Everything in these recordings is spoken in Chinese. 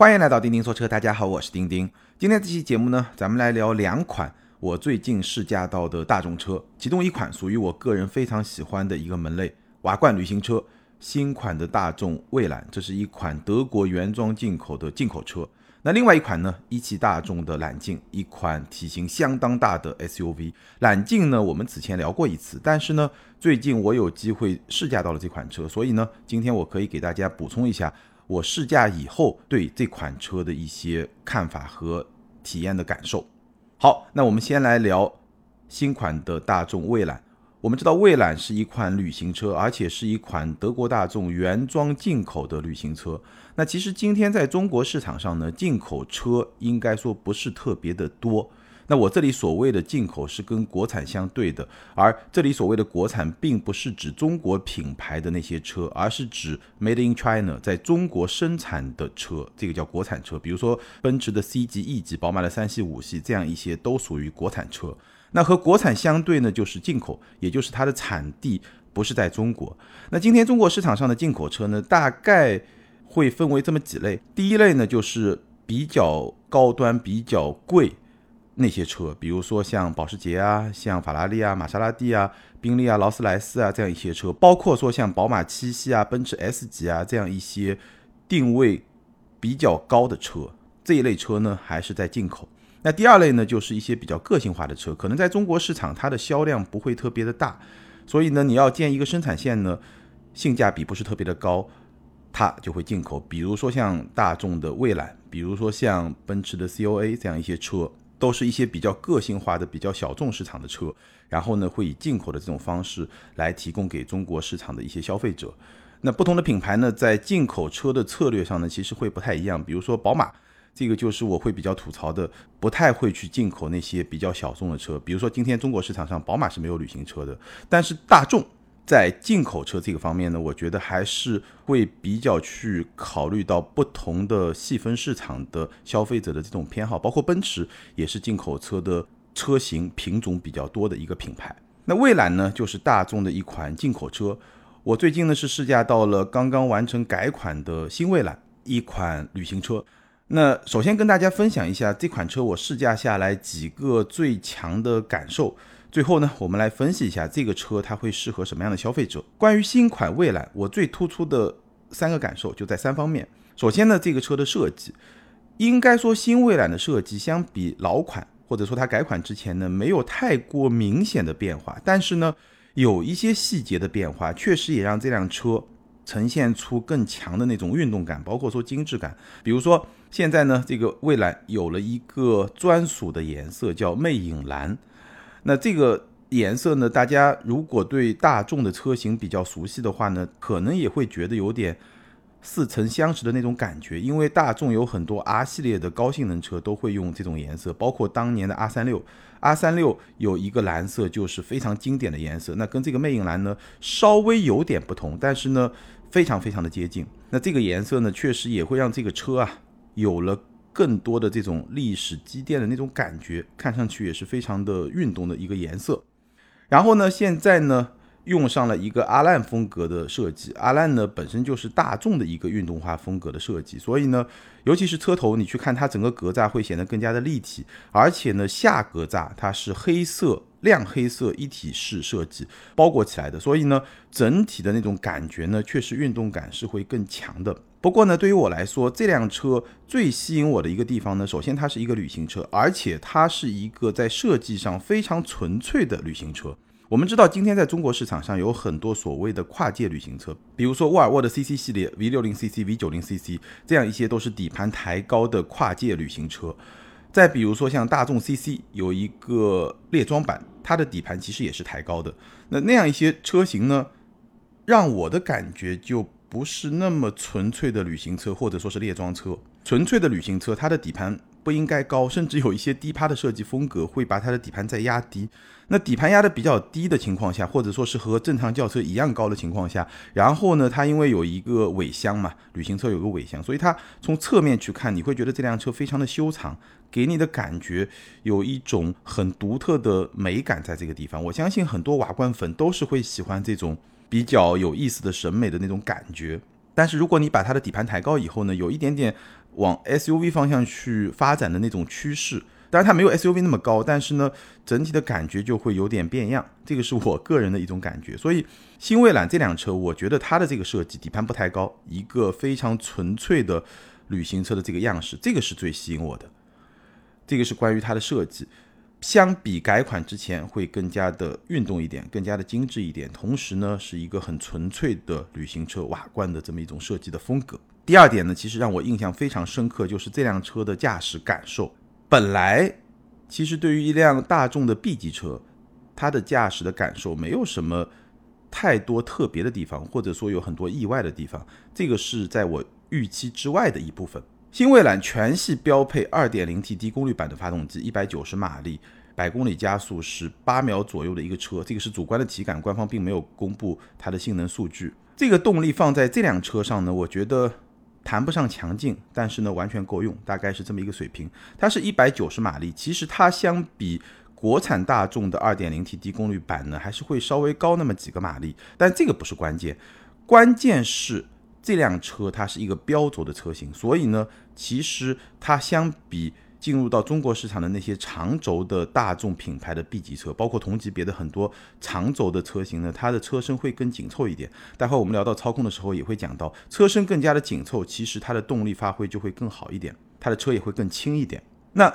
欢迎来到钉钉说车，大家好，我是钉钉。今天这期节目呢，咱们来聊两款我最近试驾到的大众车，其中一款属于我个人非常喜欢的一个门类——瓦罐旅行车，新款的大众蔚揽，这是一款德国原装进口的进口车。那另外一款呢，一汽大众的揽境，一款体型相当大的 SUV。揽境呢，我们此前聊过一次，但是呢，最近我有机会试驾到了这款车，所以呢，今天我可以给大家补充一下我试驾以后对这款车的一些看法和体验的感受。好，那我们先来聊新款的大众蔚揽。我们知道蔚揽是一款旅行车，而且是一款德国大众原装进口的旅行车。那其实今天在中国市场上呢，进口车应该说不是特别的多。那我这里所谓的进口是跟国产相对的，而这里所谓的国产并不是指中国品牌的那些车，而是指 Made in China 在中国生产的车，这个叫国产车。比如说奔驰的 C 级、E 级，宝马的三系、五系，这样一些都属于国产车。那和国产相对呢，就是进口，也就是它的产地不是在中国。那今天中国市场上的进口车呢，大概会分为这么几类。第一类呢，就是比较高端、比较贵那些车，比如说像保时捷啊、像法拉利啊、玛莎拉蒂啊、宾利啊、劳斯莱斯啊这样一些车，包括说像宝马七系啊、奔驰 S 级啊这样一些定位比较高的车，这一类车呢，还是在进口。那第二类呢，就是一些比较个性化的车，可能在中国市场它的销量不会特别的大，所以呢，你要建一个生产线呢，性价比不是特别的高，它就会进口。比如说像大众的蔚蓝，比如说像奔驰的 COA 这样一些车，都是一些比较个性化的、比较小众市场的车，然后呢，会以进口的这种方式来提供给中国市场的一些消费者。那不同的品牌呢，在进口车的策略上呢，其实会不太一样。比如说宝马。这个就是我会比较吐槽的，不太会去进口那些比较小众的车。比如说，今天中国市场上，宝马是没有旅行车的，但是大众在进口车这个方面呢，我觉得还是会比较去考虑到不同的细分市场的消费者的这种偏好。包括奔驰也是进口车的车型品种比较多的一个品牌。那蔚揽呢，就是大众的一款进口车。我最近呢是试驾到了刚刚完成改款的新蔚揽，一款旅行车。那首先跟大家分享一下这款车我试驾下来几个最强的感受。最后呢，我们来分析一下这个车它会适合什么样的消费者。关于新款蔚揽，我最突出的三个感受就在三方面。首先呢，这个车的设计，应该说新蔚揽的设计相比老款或者说它改款之前呢，没有太过明显的变化，但是呢，有一些细节的变化，确实也让这辆车呈现出更强的那种运动感，包括说精致感，比如说。现在呢，这个蔚揽有了一个专属的颜色，叫魅影蓝。那这个颜色呢，大家如果对大众的车型比较熟悉的话呢，可能也会觉得有点似曾相识的那种感觉。因为大众有很多 R 系列的高性能车都会用这种颜色，包括当年的 R 三六，R 三六有一个蓝色就是非常经典的颜色。那跟这个魅影蓝呢，稍微有点不同，但是呢，非常非常的接近。那这个颜色呢，确实也会让这个车啊。有了更多的这种历史积淀的那种感觉，看上去也是非常的运动的一个颜色。然后呢，现在呢用上了一个阿烂风格的设计，阿烂呢本身就是大众的一个运动化风格的设计，所以呢，尤其是车头，你去看它整个格栅会显得更加的立体，而且呢下格栅它是黑色。亮黑色一体式设计包裹起来的，所以呢，整体的那种感觉呢，确实运动感是会更强的。不过呢，对于我来说，这辆车最吸引我的一个地方呢，首先它是一个旅行车，而且它是一个在设计上非常纯粹的旅行车。我们知道，今天在中国市场上有很多所谓的跨界旅行车，比如说沃尔沃的 CC 系列、V 六零 CC、V 九零 CC，这样一些都是底盘抬高的跨界旅行车。再比如说像大众 CC 有一个列装版，它的底盘其实也是抬高的。那那样一些车型呢，让我的感觉就不是那么纯粹的旅行车，或者说是列装车。纯粹的旅行车，它的底盘。不应该高，甚至有一些低趴的设计风格会把它的底盘再压低。那底盘压的比较低的情况下，或者说是和正常轿车一样高的情况下，然后呢，它因为有一个尾箱嘛，旅行车有个尾箱，所以它从侧面去看，你会觉得这辆车非常的修长，给你的感觉有一种很独特的美感在这个地方。我相信很多瓦罐粉都是会喜欢这种比较有意思的审美的那种感觉。但是如果你把它的底盘抬高以后呢，有一点点往 SUV 方向去发展的那种趋势。当然它没有 SUV 那么高，但是呢，整体的感觉就会有点变样。这个是我个人的一种感觉。所以新蔚揽这辆车，我觉得它的这个设计，底盘不太高，一个非常纯粹的旅行车的这个样式，这个是最吸引我的。这个是关于它的设计。相比改款之前会更加的运动一点，更加的精致一点，同时呢是一个很纯粹的旅行车瓦罐的这么一种设计的风格。第二点呢，其实让我印象非常深刻，就是这辆车的驾驶感受。本来其实对于一辆大众的 B 级车，它的驾驶的感受没有什么太多特别的地方，或者说有很多意外的地方，这个是在我预期之外的一部分。新蔚揽全系标配 2.0T 低功率版的发动机，190马力，百公里加速是八秒左右的一个车，这个是主观的体感，官方并没有公布它的性能数据。这个动力放在这辆车上呢，我觉得谈不上强劲，但是呢完全够用，大概是这么一个水平。它是一百九十马力，其实它相比国产大众的 2.0T 低功率版呢，还是会稍微高那么几个马力，但这个不是关键，关键是。这辆车它是一个标轴的车型，所以呢，其实它相比进入到中国市场的那些长轴的大众品牌的 B 级车，包括同级别的很多长轴的车型呢，它的车身会更紧凑一点。待会我们聊到操控的时候也会讲到，车身更加的紧凑，其实它的动力发挥就会更好一点，它的车也会更轻一点。那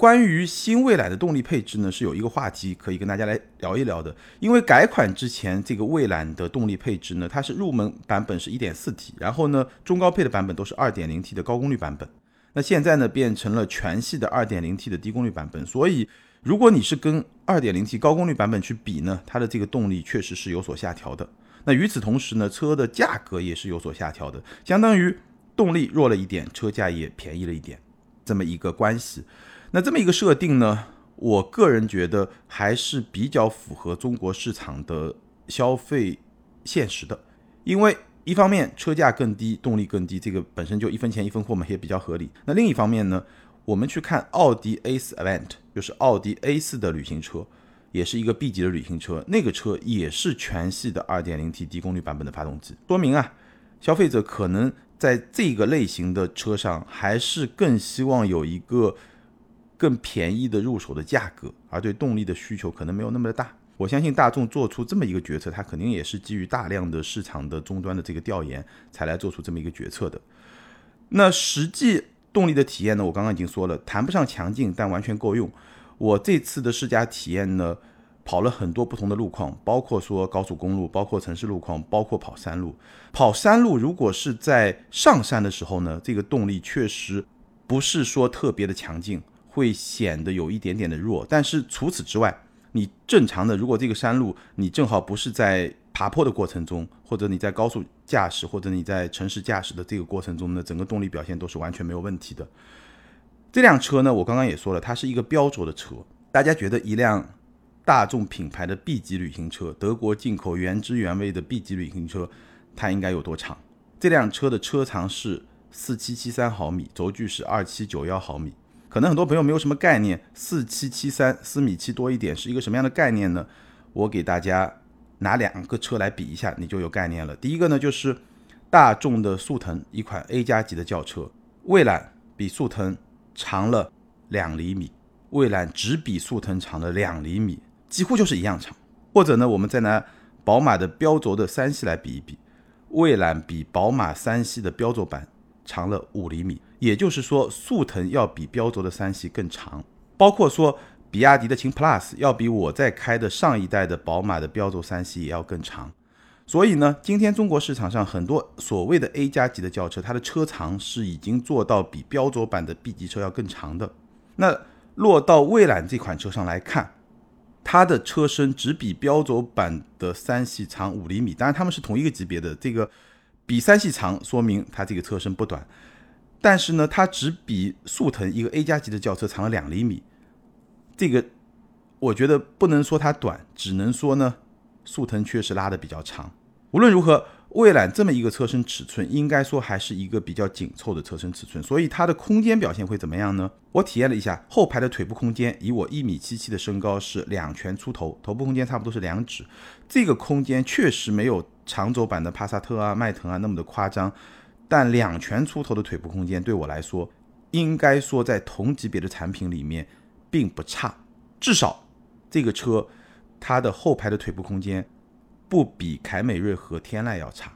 关于新蔚揽的动力配置呢，是有一个话题可以跟大家来聊一聊的。因为改款之前，这个蔚揽的动力配置呢，它是入门版本是一点四 T，然后呢，中高配的版本都是二点零 T 的高功率版本。那现在呢，变成了全系的二点零 T 的低功率版本。所以，如果你是跟二点零 T 高功率版本去比呢，它的这个动力确实是有所下调的。那与此同时呢，车的价格也是有所下调的，相当于动力弱了一点，车价也便宜了一点，这么一个关系。那这么一个设定呢，我个人觉得还是比较符合中国市场的消费现实的，因为一方面车价更低，动力更低，这个本身就一分钱一分货嘛，也比较合理。那另一方面呢，我们去看奥迪 A4 Avant，就是奥迪 A4 的旅行车，也是一个 B 级的旅行车，那个车也是全系的 2.0T 低功率版本的发动机，说明啊，消费者可能在这个类型的车上还是更希望有一个。更便宜的入手的价格，而对动力的需求可能没有那么的大。我相信大众做出这么一个决策，它肯定也是基于大量的市场的终端的这个调研才来做出这么一个决策的。那实际动力的体验呢？我刚刚已经说了，谈不上强劲，但完全够用。我这次的试驾体验呢，跑了很多不同的路况，包括说高速公路，包括城市路况，包括跑山路。跑山路如果是在上山的时候呢，这个动力确实不是说特别的强劲。会显得有一点点的弱，但是除此之外，你正常的，如果这个山路你正好不是在爬坡的过程中，或者你在高速驾驶，或者你在城市驾驶的这个过程中呢，整个动力表现都是完全没有问题的。这辆车呢，我刚刚也说了，它是一个标轴的车。大家觉得一辆大众品牌的 B 级旅行车，德国进口原汁原味的 B 级旅行车，它应该有多长？这辆车的车长是四七七三毫米，轴距是二七九幺毫米。可能很多朋友没有什么概念，四七七三四米七多一点是一个什么样的概念呢？我给大家拿两个车来比一下，你就有概念了。第一个呢就是大众的速腾，一款 A 加级的轿车，蔚揽比速腾长了两厘米，蔚揽只比速腾长了两厘米，几乎就是一样长。或者呢，我们再拿宝马的标轴的三系来比一比，蔚揽比宝马三系的标轴版长了五厘米。也就是说，速腾要比标轴的三系更长，包括说比亚迪的秦 PLUS 要比我在开的上一代的宝马的标轴三系也要更长。所以呢，今天中国市场上很多所谓的 A 加级的轿车，它的车长是已经做到比标轴版的 B 级车要更长的。那落到蔚揽这款车上来看，它的车身只比标轴版的三系长五厘米，当然它们是同一个级别的，这个比三系长，说明它这个车身不短。但是呢，它只比速腾一个 A 加级的轿车长了两厘米，这个我觉得不能说它短，只能说呢，速腾确实拉的比较长。无论如何，蔚揽这么一个车身尺寸，应该说还是一个比较紧凑的车身尺寸，所以它的空间表现会怎么样呢？我体验了一下后排的腿部空间，以我一米七七的身高是两拳出头，头部空间差不多是两指，这个空间确实没有。长轴版的帕萨特啊、迈腾啊那么的夸张，但两拳出头的腿部空间对我来说，应该说在同级别的产品里面并不差，至少这个车它的后排的腿部空间不比凯美瑞和天籁要差，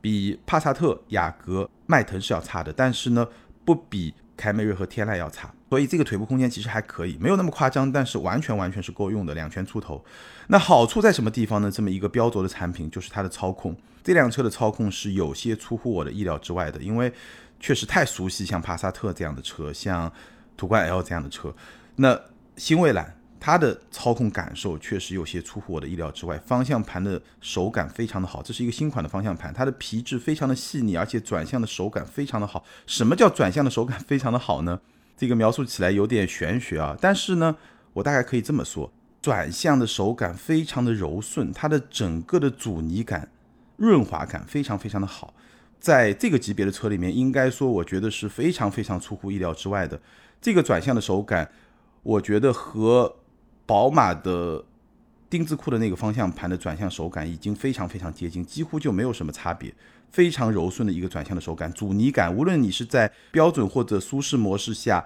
比帕萨特、雅阁、迈腾是要差的，但是呢不比凯美瑞和天籁要差。所以这个腿部空间其实还可以，没有那么夸张，但是完全完全是够用的，两拳出头。那好处在什么地方呢？这么一个标轴的产品，就是它的操控。这辆车的操控是有些出乎我的意料之外的，因为确实太熟悉像帕萨特这样的车，像途观 L 这样的车。那新蔚揽它的操控感受确实有些出乎我的意料之外，方向盘的手感非常的好，这是一个新款的方向盘，它的皮质非常的细腻，而且转向的手感非常的好。什么叫转向的手感非常的好呢？这个描述起来有点玄学啊，但是呢，我大概可以这么说：转向的手感非常的柔顺，它的整个的阻尼感、润滑感非常非常的好。在这个级别的车里面，应该说我觉得是非常非常出乎意料之外的。这个转向的手感，我觉得和宝马的丁字裤的那个方向盘的转向手感已经非常非常接近，几乎就没有什么差别。非常柔顺的一个转向的手感，阻尼感，无论你是在标准或者舒适模式下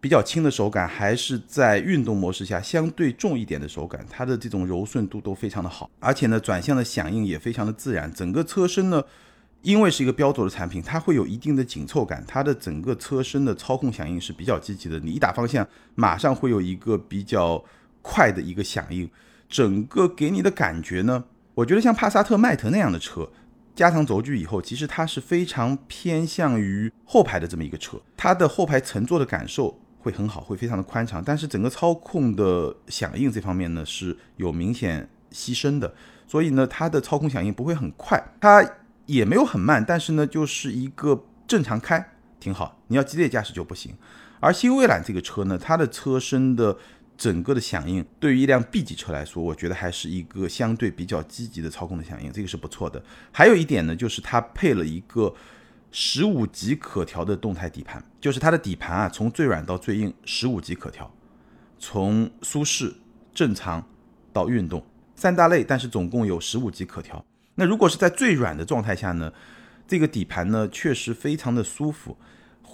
比较轻的手感，还是在运动模式下相对重一点的手感，它的这种柔顺度都非常的好，而且呢，转向的响应也非常的自然。整个车身呢，因为是一个标轴的产品，它会有一定的紧凑感，它的整个车身的操控响应是比较积极的。你一打方向，马上会有一个比较快的一个响应，整个给你的感觉呢，我觉得像帕萨特、迈腾那样的车。加长轴距以后，其实它是非常偏向于后排的这么一个车，它的后排乘坐的感受会很好，会非常的宽敞，但是整个操控的响应这方面呢是有明显牺牲的，所以呢它的操控响应不会很快，它也没有很慢，但是呢就是一个正常开挺好，你要激烈驾驶就不行。而新蔚揽这个车呢，它的车身的。整个的响应对于一辆 B 级车来说，我觉得还是一个相对比较积极的操控的响应，这个是不错的。还有一点呢，就是它配了一个十五级可调的动态底盘，就是它的底盘啊，从最软到最硬，十五级可调，从舒适、正常到运动三大类，但是总共有十五级可调。那如果是在最软的状态下呢，这个底盘呢确实非常的舒服。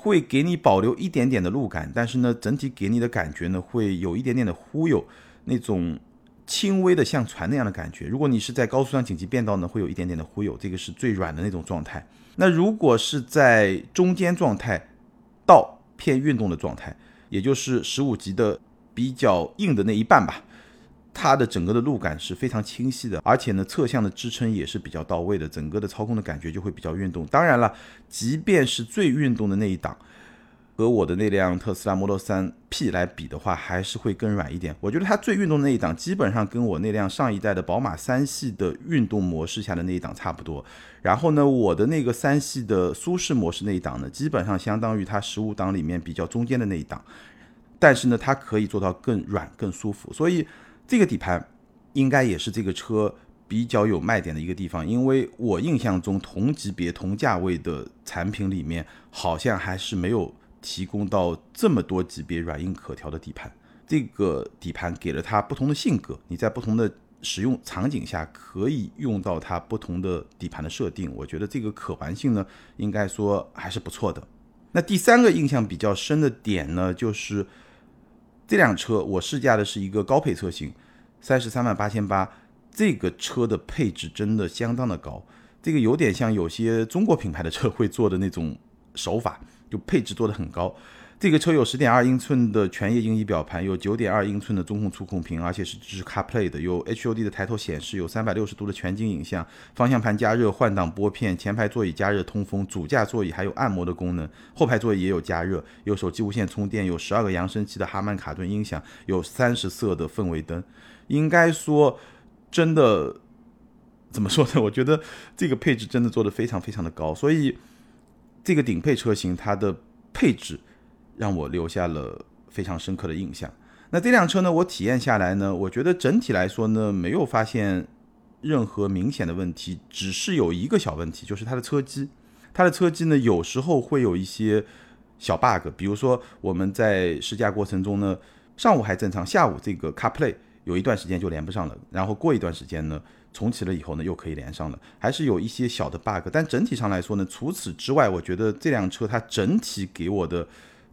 会给你保留一点点的路感，但是呢，整体给你的感觉呢，会有一点点的忽悠，那种轻微的像船那样的感觉。如果你是在高速上紧急变道呢，会有一点点的忽悠，这个是最软的那种状态。那如果是在中间状态到偏运动的状态，也就是十五级的比较硬的那一半吧。它的整个的路感是非常清晰的，而且呢，侧向的支撑也是比较到位的，整个的操控的感觉就会比较运动。当然了，即便是最运动的那一档，和我的那辆特斯拉 Model 3 P 来比的话，还是会更软一点。我觉得它最运动的那一档，基本上跟我那辆上一代的宝马三系的运动模式下的那一档差不多。然后呢，我的那个三系的舒适模式那一档呢，基本上相当于它十五档里面比较中间的那一档。但是呢，它可以做到更软、更舒服，所以。这个底盘应该也是这个车比较有卖点的一个地方，因为我印象中同级别同价位的产品里面，好像还是没有提供到这么多级别软硬可调的底盘。这个底盘给了它不同的性格，你在不同的使用场景下可以用到它不同的底盘的设定。我觉得这个可玩性呢，应该说还是不错的。那第三个印象比较深的点呢，就是。这辆车我试驾的是一个高配车型，三十三万八千八。这个车的配置真的相当的高，这个有点像有些中国品牌的车会做的那种手法，就配置做的很高。这个车有十点二英寸的全液晶仪表盘，有九点二英寸的中控触控屏，而且是支持 CarPlay 的，有 HUD 的抬头显示，有三百六十度的全景影像，方向盘加热、换挡拨片，前排座椅加热通风，主驾座椅还有按摩的功能，后排座椅也有加热，有手机无线充电，有十二个扬声器的哈曼卡顿音响，有三十色的氛围灯。应该说，真的怎么说呢？我觉得这个配置真的做的非常非常的高，所以这个顶配车型它的配置。让我留下了非常深刻的印象。那这辆车呢？我体验下来呢，我觉得整体来说呢，没有发现任何明显的问题，只是有一个小问题，就是它的车机。它的车机呢，有时候会有一些小 bug，比如说我们在试驾过程中呢，上午还正常，下午这个 CarPlay 有一段时间就连不上了，然后过一段时间呢，重启了以后呢，又可以连上了，还是有一些小的 bug，但整体上来说呢，除此之外，我觉得这辆车它整体给我的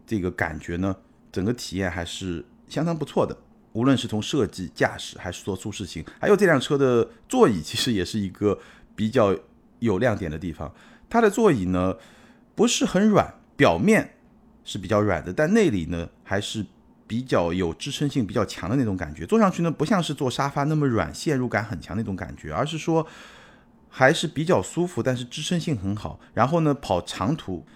这个感觉呢，整个体验还是相当不错的。无论是从设计、驾驶，还是说舒适性，还有这辆车的座椅，其实也是一个比较有亮点的地方。它的座椅呢不是很软，表面是比较软的，但内里呢还是比较有支撑性比较强的那种感觉。坐上去呢不像是坐沙发那么软，陷入感很强那种感觉，而是说还是比较舒服，但是支撑性很好。然后呢跑长途，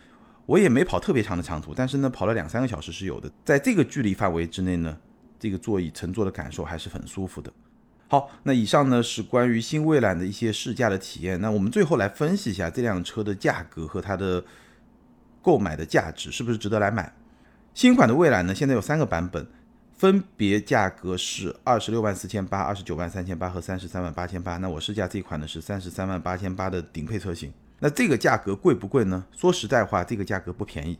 我也没跑特别长的长途，但是呢跑了两三个小时是有的。在这个距离范围之内呢。这个座椅乘坐的感受还是很舒服的。好，那以上呢是关于新蔚揽的一些试驾的体验。那我们最后来分析一下这辆车的价格和它的购买的价值，是不是值得来买？新款的蔚揽呢，现在有三个版本，分别价格是二十六万四千八、二十九万三千八和三十三万八千八。那我试驾这款呢是三十三万八千八的顶配车型。那这个价格贵不贵呢？说实在话，这个价格不便宜。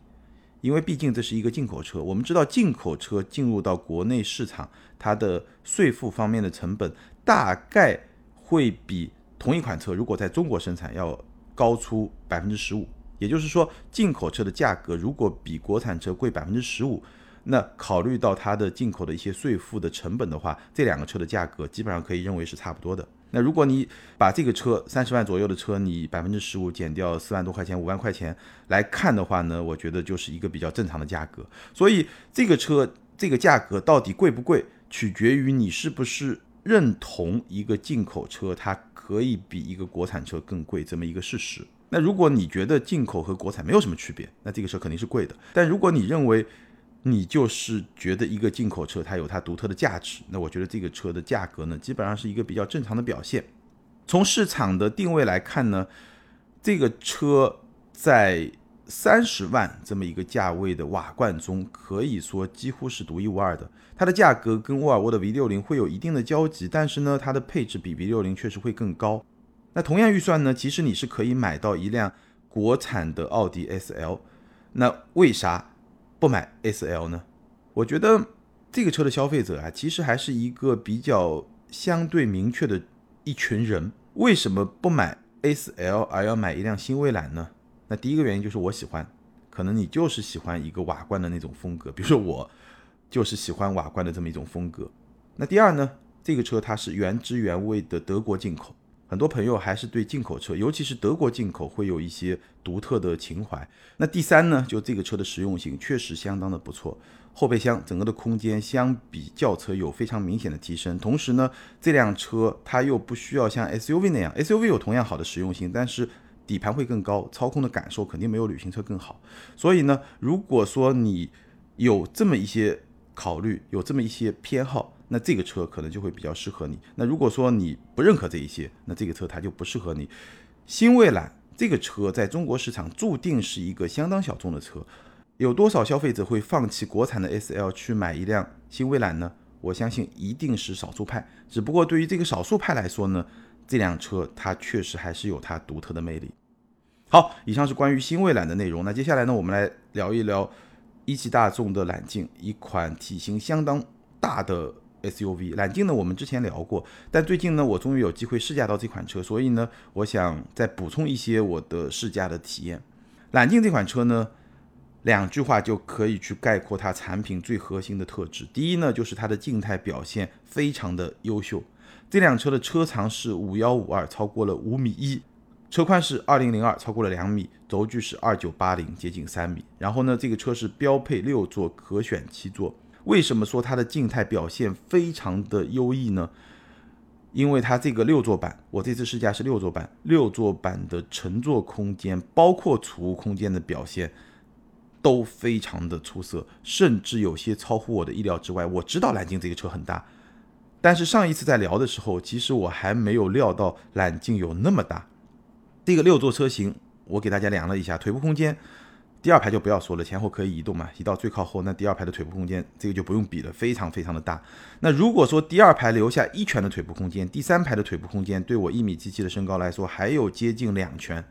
因为毕竟这是一个进口车，我们知道进口车进入到国内市场，它的税负方面的成本大概会比同一款车如果在中国生产要高出百分之十五。也就是说，进口车的价格如果比国产车贵百分之十五，那考虑到它的进口的一些税负的成本的话，这两个车的价格基本上可以认为是差不多的。那如果你把这个车三十万左右的车，你百分之十五减掉四万多块钱、五万块钱来看的话呢，我觉得就是一个比较正常的价格。所以这个车这个价格到底贵不贵，取决于你是不是认同一个进口车它可以比一个国产车更贵这么一个事实。那如果你觉得进口和国产没有什么区别，那这个车肯定是贵的。但如果你认为，你就是觉得一个进口车它有它独特的价值，那我觉得这个车的价格呢，基本上是一个比较正常的表现。从市场的定位来看呢，这个车在三十万这么一个价位的瓦罐中，可以说几乎是独一无二的。它的价格跟沃尔沃的 V 六零会有一定的交集，但是呢，它的配置比 V 六零确实会更高。那同样预算呢，其实你是可以买到一辆国产的奥迪 S L。那为啥？不买 S L 呢？我觉得这个车的消费者啊，其实还是一个比较相对明确的一群人。为什么不买 S L 而要买一辆新蔚蓝呢？那第一个原因就是我喜欢，可能你就是喜欢一个瓦罐的那种风格，比如说我就是喜欢瓦罐的这么一种风格。那第二呢，这个车它是原汁原味的德国进口。很多朋友还是对进口车，尤其是德国进口，会有一些独特的情怀。那第三呢，就这个车的实用性确实相当的不错，后备箱整个的空间相比轿车有非常明显的提升。同时呢，这辆车它又不需要像 SUV 那样，SUV 有同样好的实用性，但是底盘会更高，操控的感受肯定没有旅行车更好。所以呢，如果说你有这么一些考虑，有这么一些偏好。那这个车可能就会比较适合你。那如果说你不认可这一些，那这个车它就不适合你。新蔚揽这个车在中国市场注定是一个相当小众的车，有多少消费者会放弃国产的 S L 去买一辆新蔚揽呢？我相信一定是少数派。只不过对于这个少数派来说呢，这辆车它确实还是有它独特的魅力。好，以上是关于新蔚揽的内容。那接下来呢，我们来聊一聊一汽大众的揽境，一款体型相当大的。SUV 揽境呢，我们之前聊过，但最近呢，我终于有机会试驾到这款车，所以呢，我想再补充一些我的试驾的体验。揽境这款车呢，两句话就可以去概括它产品最核心的特质。第一呢，就是它的静态表现非常的优秀。这辆车的车长是五幺五二，超过了五米一，车宽是二零零二，超过了两米，轴距是二九八零，接近三米。然后呢，这个车是标配六座，可选七座。为什么说它的静态表现非常的优异呢？因为它这个六座版，我这次试驾是六座版，六座版的乘坐空间，包括储物空间的表现都非常的出色，甚至有些超乎我的意料之外。我知道揽境这个车很大，但是上一次在聊的时候，其实我还没有料到揽境有那么大。这个六座车型，我给大家量了一下，腿部空间。第二排就不要说了，前后可以移动嘛。移到最靠后，那第二排的腿部空间，这个就不用比了，非常非常的大。那如果说第二排留下一拳的腿部空间，第三排的腿部空间对我一米七七的身高来说，还有接近两拳，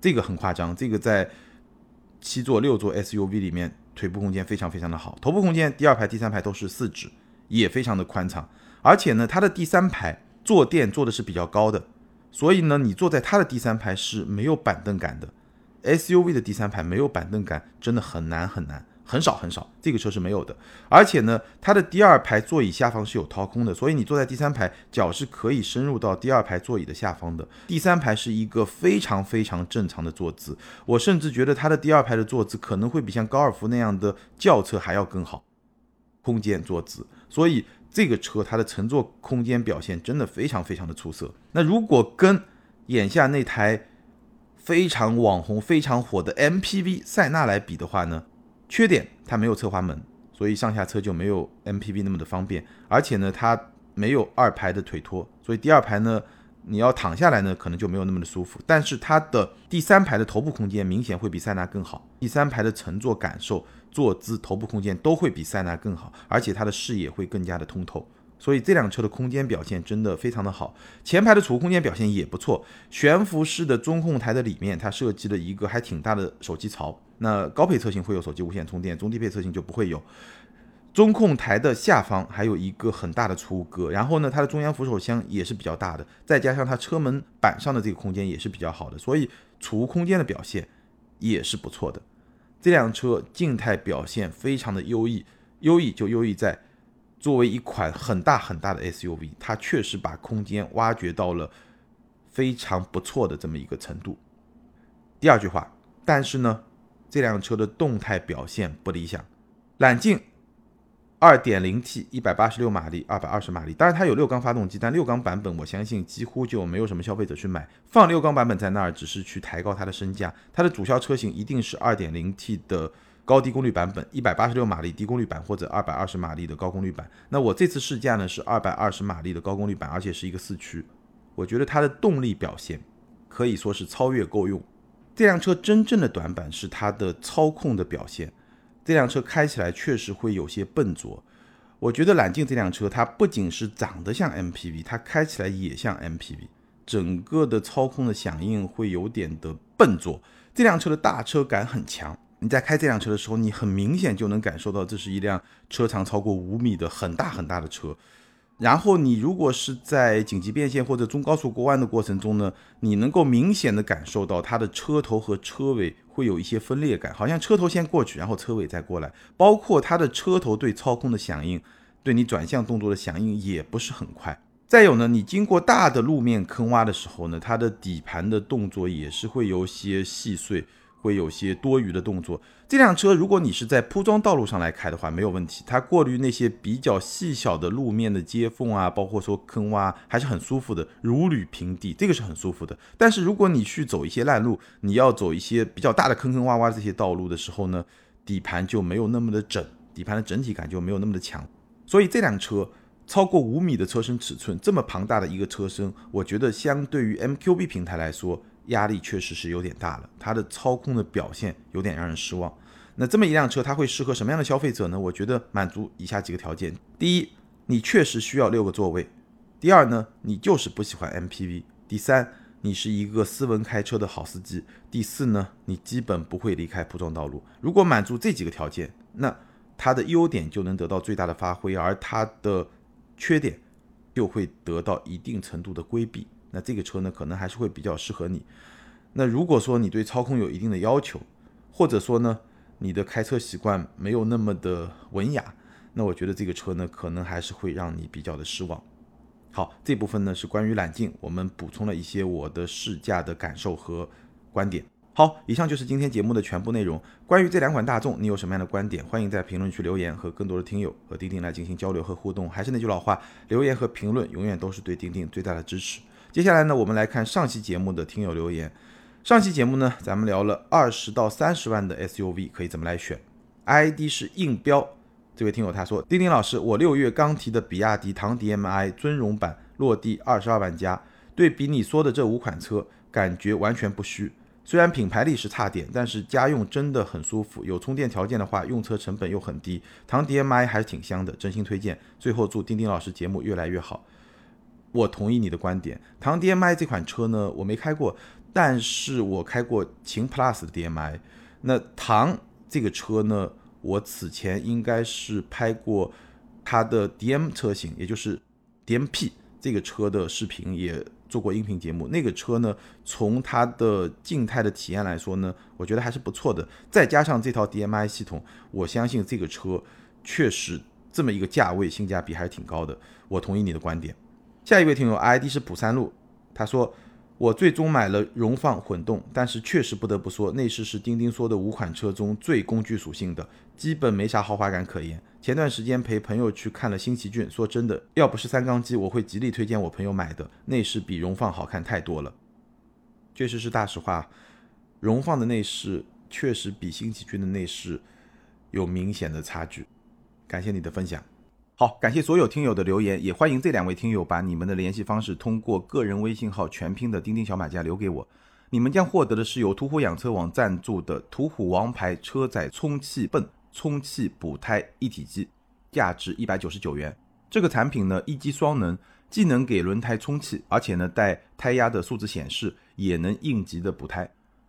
这个很夸张。这个在七座、六座 SUV 里面，腿部空间非常非常的好。头部空间，第二排、第三排都是四指，也非常的宽敞。而且呢，它的第三排坐垫做的是比较高的，所以呢，你坐在它的第三排是没有板凳感的。SUV 的第三排没有板凳感，真的很难很难。很少很少，这个车是没有的。而且呢，它的第二排座椅下方是有掏空的，所以你坐在第三排，脚是可以深入到第二排座椅的下方的。第三排是一个非常非常正常的坐姿，我甚至觉得它的第二排的坐姿可能会比像高尔夫那样的轿车还要更好，空间坐姿。所以这个车它的乘坐空间表现真的非常非常的出色。那如果跟眼下那台非常网红、非常火的 MPV 塞纳来比的话呢？缺点，它没有侧滑门，所以上下车就没有 MPV 那么的方便。而且呢，它没有二排的腿托，所以第二排呢，你要躺下来呢，可能就没有那么的舒服。但是它的第三排的头部空间明显会比塞纳更好，第三排的乘坐感受、坐姿、头部空间都会比塞纳更好，而且它的视野会更加的通透。所以这辆车的空间表现真的非常的好，前排的储物空间表现也不错。悬浮式的中控台的里面，它设计了一个还挺大的手机槽。那高配车型会有手机无线充电，中低配车型就不会有。中控台的下方还有一个很大的储物格，然后呢，它的中央扶手箱也是比较大的，再加上它车门板上的这个空间也是比较好的，所以储物空间的表现也是不错的。这辆车静态表现非常的优异，优异就优异在。作为一款很大很大的 SUV，它确实把空间挖掘到了非常不错的这么一个程度。第二句话，但是呢，这辆车的动态表现不理想。揽境 2.0T 186马力，220马力，当然它有六缸发动机，但六缸版本我相信几乎就没有什么消费者去买，放六缸版本在那儿只是去抬高它的身价。它的主销车型一定是 2.0T 的。高低功率版本，一百八十六马力低功率版或者二百二十马力的高功率版。那我这次试驾呢是二百二十马力的高功率版，而且是一个四驱。我觉得它的动力表现可以说是超越够用。这辆车真正的短板是它的操控的表现。这辆车开起来确实会有些笨拙。我觉得揽境这辆车它不仅是长得像 MPV，它开起来也像 MPV，整个的操控的响应会有点的笨拙。这辆车的大车感很强。你在开这辆车的时候，你很明显就能感受到这是一辆车长超过五米的很大很大的车。然后你如果是在紧急变线或者中高速过弯的过程中呢，你能够明显的感受到它的车头和车尾会有一些分裂感，好像车头先过去，然后车尾再过来。包括它的车头对操控的响应，对你转向动作的响应也不是很快。再有呢，你经过大的路面坑洼的时候呢，它的底盘的动作也是会有些细碎。会有些多余的动作。这辆车如果你是在铺装道路上来开的话，没有问题。它过滤那些比较细小的路面的接缝啊，包括说坑洼，还是很舒服的，如履平地，这个是很舒服的。但是如果你去走一些烂路，你要走一些比较大的坑坑洼洼这些道路的时候呢，底盘就没有那么的整，底盘的整体感就没有那么的强。所以这辆车超过五米的车身尺寸，这么庞大的一个车身，我觉得相对于 MQB 平台来说。压力确实是有点大了，它的操控的表现有点让人失望。那这么一辆车，它会适合什么样的消费者呢？我觉得满足以下几个条件：第一，你确实需要六个座位；第二呢，你就是不喜欢 MPV；第三，你是一个斯文开车的好司机；第四呢，你基本不会离开铺装道路。如果满足这几个条件，那它的优点就能得到最大的发挥，而它的缺点就会得到一定程度的规避。那这个车呢，可能还是会比较适合你。那如果说你对操控有一定的要求，或者说呢，你的开车习惯没有那么的文雅，那我觉得这个车呢，可能还是会让你比较的失望。好，这部分呢是关于揽境，我们补充了一些我的试驾的感受和观点。好，以上就是今天节目的全部内容。关于这两款大众，你有什么样的观点？欢迎在评论区留言，和更多的听友和钉钉来进行交流和互动。还是那句老话，留言和评论永远都是对钉钉最大的支持。接下来呢，我们来看上期节目的听友留言。上期节目呢，咱们聊了二十到三十万的 SUV 可以怎么来选，ID 是硬标。这位听友他说：“丁丁老师，我六月刚提的比亚迪唐 DMI 尊荣版落地二十二万加，对比你说的这五款车，感觉完全不虚。虽然品牌力是差点，但是家用真的很舒服。有充电条件的话，用车成本又很低，唐 DMI 还是挺香的，真心推荐。最后祝丁丁老师节目越来越好。”我同意你的观点，唐 DMI 这款车呢，我没开过，但是我开过秦 Plus 的 DMI。那唐这个车呢，我此前应该是拍过它的 DM 车型，也就是 DM-P 这个车的视频，也做过音频节目。那个车呢，从它的静态的体验来说呢，我觉得还是不错的。再加上这套 DMI 系统，我相信这个车确实这么一个价位，性价比还是挺高的。我同意你的观点。下一位听友 ID 是普三路，他说。我最终买了荣放混动，但是确实不得不说，内饰是钉钉说的五款车中最工具属性的，基本没啥豪华感可言。前段时间陪朋友去看了新奇骏，说真的，要不是三缸机，我会极力推荐我朋友买的。内饰比荣放好看太多了，确实是大实话。荣放的内饰确实比新奇骏的内饰有明显的差距。感谢你的分享。好，感谢所有听友的留言，也欢迎这两位听友把你们的联系方式通过个人微信号全拼的钉钉小马甲留给我，你们将获得的是由途虎养车网赞助的途虎王牌车载充气泵充气补胎一体机，价值一百九十九元。这个产品呢一机双能，既能给轮胎充气，而且呢带胎压的数字显示，也能应急的补胎。